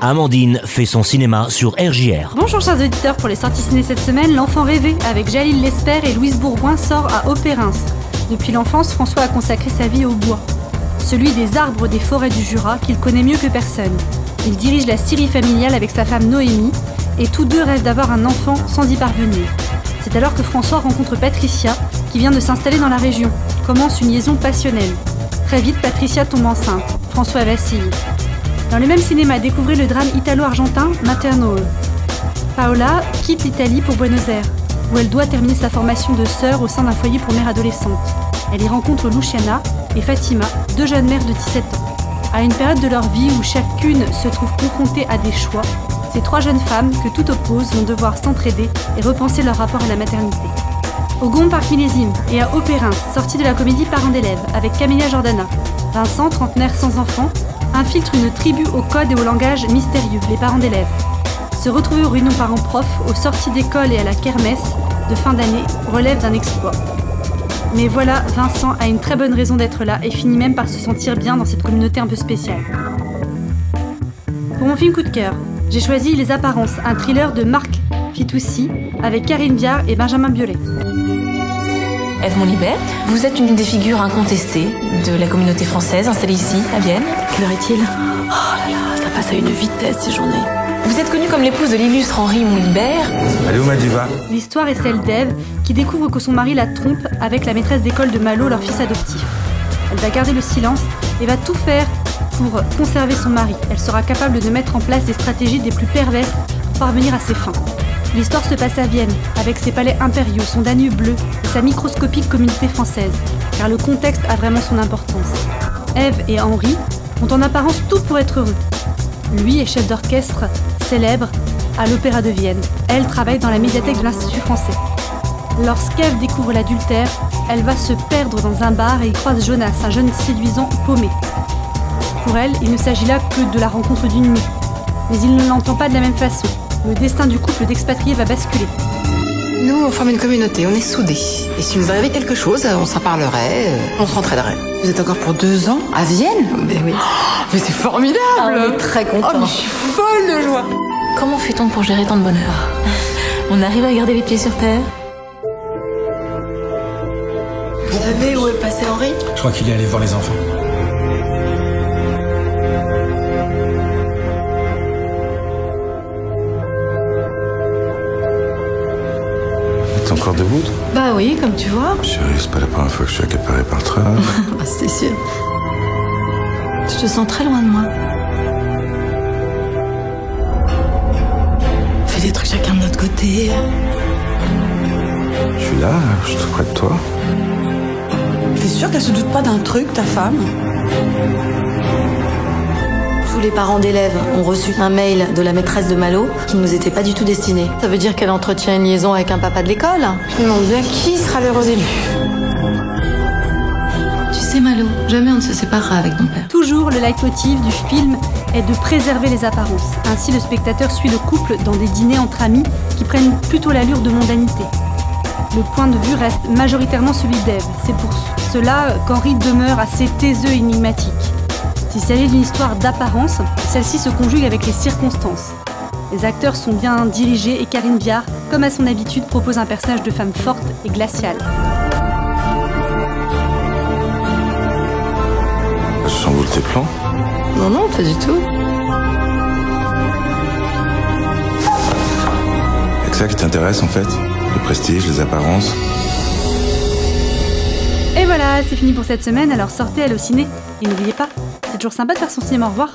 Amandine fait son cinéma sur RJR. Bonjour chers auditeurs, pour les sorties ciné cette semaine, L'Enfant rêvé avec Jalil Lesper et Louise Bourgoin sort à Opérins. Depuis l'enfance, François a consacré sa vie au bois, celui des arbres des forêts du Jura qu'il connaît mieux que personne. Il dirige la scierie familiale avec sa femme Noémie et tous deux rêvent d'avoir un enfant sans y parvenir. C'est alors que François rencontre Patricia qui vient de s'installer dans la région. Commence une liaison passionnelle. Très vite, Patricia tombe enceinte. François vacille. Dans le même cinéma, découvrez le drame italo-argentin Materno. Paola quitte l'Italie pour Buenos Aires, où elle doit terminer sa formation de sœur au sein d'un foyer pour mères adolescentes. Elle y rencontre Luciana et Fatima, deux jeunes mères de 17 ans. À une période de leur vie où chacune se trouve confrontée à des choix, ces trois jeunes femmes que tout oppose vont devoir s'entraider et repenser leur rapport à la maternité. Au Gond Parc Millésime et à Opérins, sortie de la comédie Parents d'élèves avec Camélia Jordana. Vincent, trentenaire sans enfant, infiltre une tribu au code et au langage mystérieux, les parents d'élèves. Se retrouver au réunion parents-prof, aux sorties d'école et à la kermesse de fin d'année relève d'un exploit. Mais voilà, Vincent a une très bonne raison d'être là et finit même par se sentir bien dans cette communauté un peu spéciale. Pour mon film coup de cœur, j'ai choisi Les Apparences, un thriller de Marc Fitoussi avec Karine Viard et Benjamin Biolay. Edmond Libert, vous êtes une des figures incontestées de la communauté française installée ici, à Vienne. Quelle heure est-il Oh là là, ça passe à une vitesse ces journées. Vous êtes connue comme l'épouse de l'illustre Henri Montlibert. Allez où Madiva L'histoire est celle d'Ève qui découvre que son mari la trompe avec la maîtresse d'école de Malo, leur fils adoptif. Elle va garder le silence et va tout faire pour conserver son mari. Elle sera capable de mettre en place des stratégies des plus perverses pour parvenir à ses fins. L'histoire se passe à Vienne, avec ses palais impériaux, son Danube bleu et sa microscopique communauté française, car le contexte a vraiment son importance. Ève et Henri ont en apparence tout pour être heureux. Lui est chef d'orchestre célèbre à l'Opéra de Vienne. Elle travaille dans la médiathèque de l'Institut français. Lorsqu'Ève découvre l'adultère, elle va se perdre dans un bar et y croise Jonas, un jeune séduisant paumé. Pour elle, il ne s'agit là que de la rencontre d'une nuit. Mais il ne l'entend pas de la même façon. Le destin du couple d'expatriés va basculer. Nous, on forme une communauté, on est soudés. Et si nous arrivait quelque chose, on s'en parlerait, euh, on s'entraiderait. Vous êtes encore pour deux ans à Vienne Ben oui. Mais c'est formidable Ah, on est très contents. Oh, mais je suis folle de joie Comment fait-on pour gérer tant de bonheur On arrive à garder les pieds sur terre Vous savez où est passé Henri? Je crois qu'il est allé voir les enfants. T'es encore debout Bah oui, comme tu vois. Chérie, c'est pas la première fois que je suis accaparé par le travail. Ah, c'est sûr. Je te sens très loin de moi. On fait des trucs chacun de notre côté. Je suis là, je suis tout près de toi. T'es sûr qu'elle se doute pas d'un truc, ta femme? Tous les parents d'élèves ont reçu un mail de la maîtresse de Malo qui ne nous était pas du tout destiné. Ça veut dire qu'elle entretient une liaison avec un papa de l'école Je me demande bien qui sera l'heureux élu. Tu sais, Malo, jamais on ne se séparera avec ton père. Toujours, le leitmotiv du film est de préserver les apparences. Ainsi, le spectateur suit le couple dans des dîners entre amis qui prennent plutôt l'allure de mondanité. Le point de vue reste majoritairement celui d'Ève. C'est pour cela qu'Henri demeure assez taiseux et énigmatique. S'il s'agit d'une histoire d'apparence, celle-ci se conjugue avec les circonstances. Les acteurs sont bien dirigés et Karine Viard, comme à son habitude, propose un personnage de femme forte et glaciale. Je chamboule tes plans. Non, non, pas du tout. C'est que ça qui t'intéresse en fait? Le prestige, les apparences? Voilà, c'est fini pour cette semaine, alors sortez, allez au ciné. Et n'oubliez pas, c'est toujours sympa de faire son cinéma, au revoir.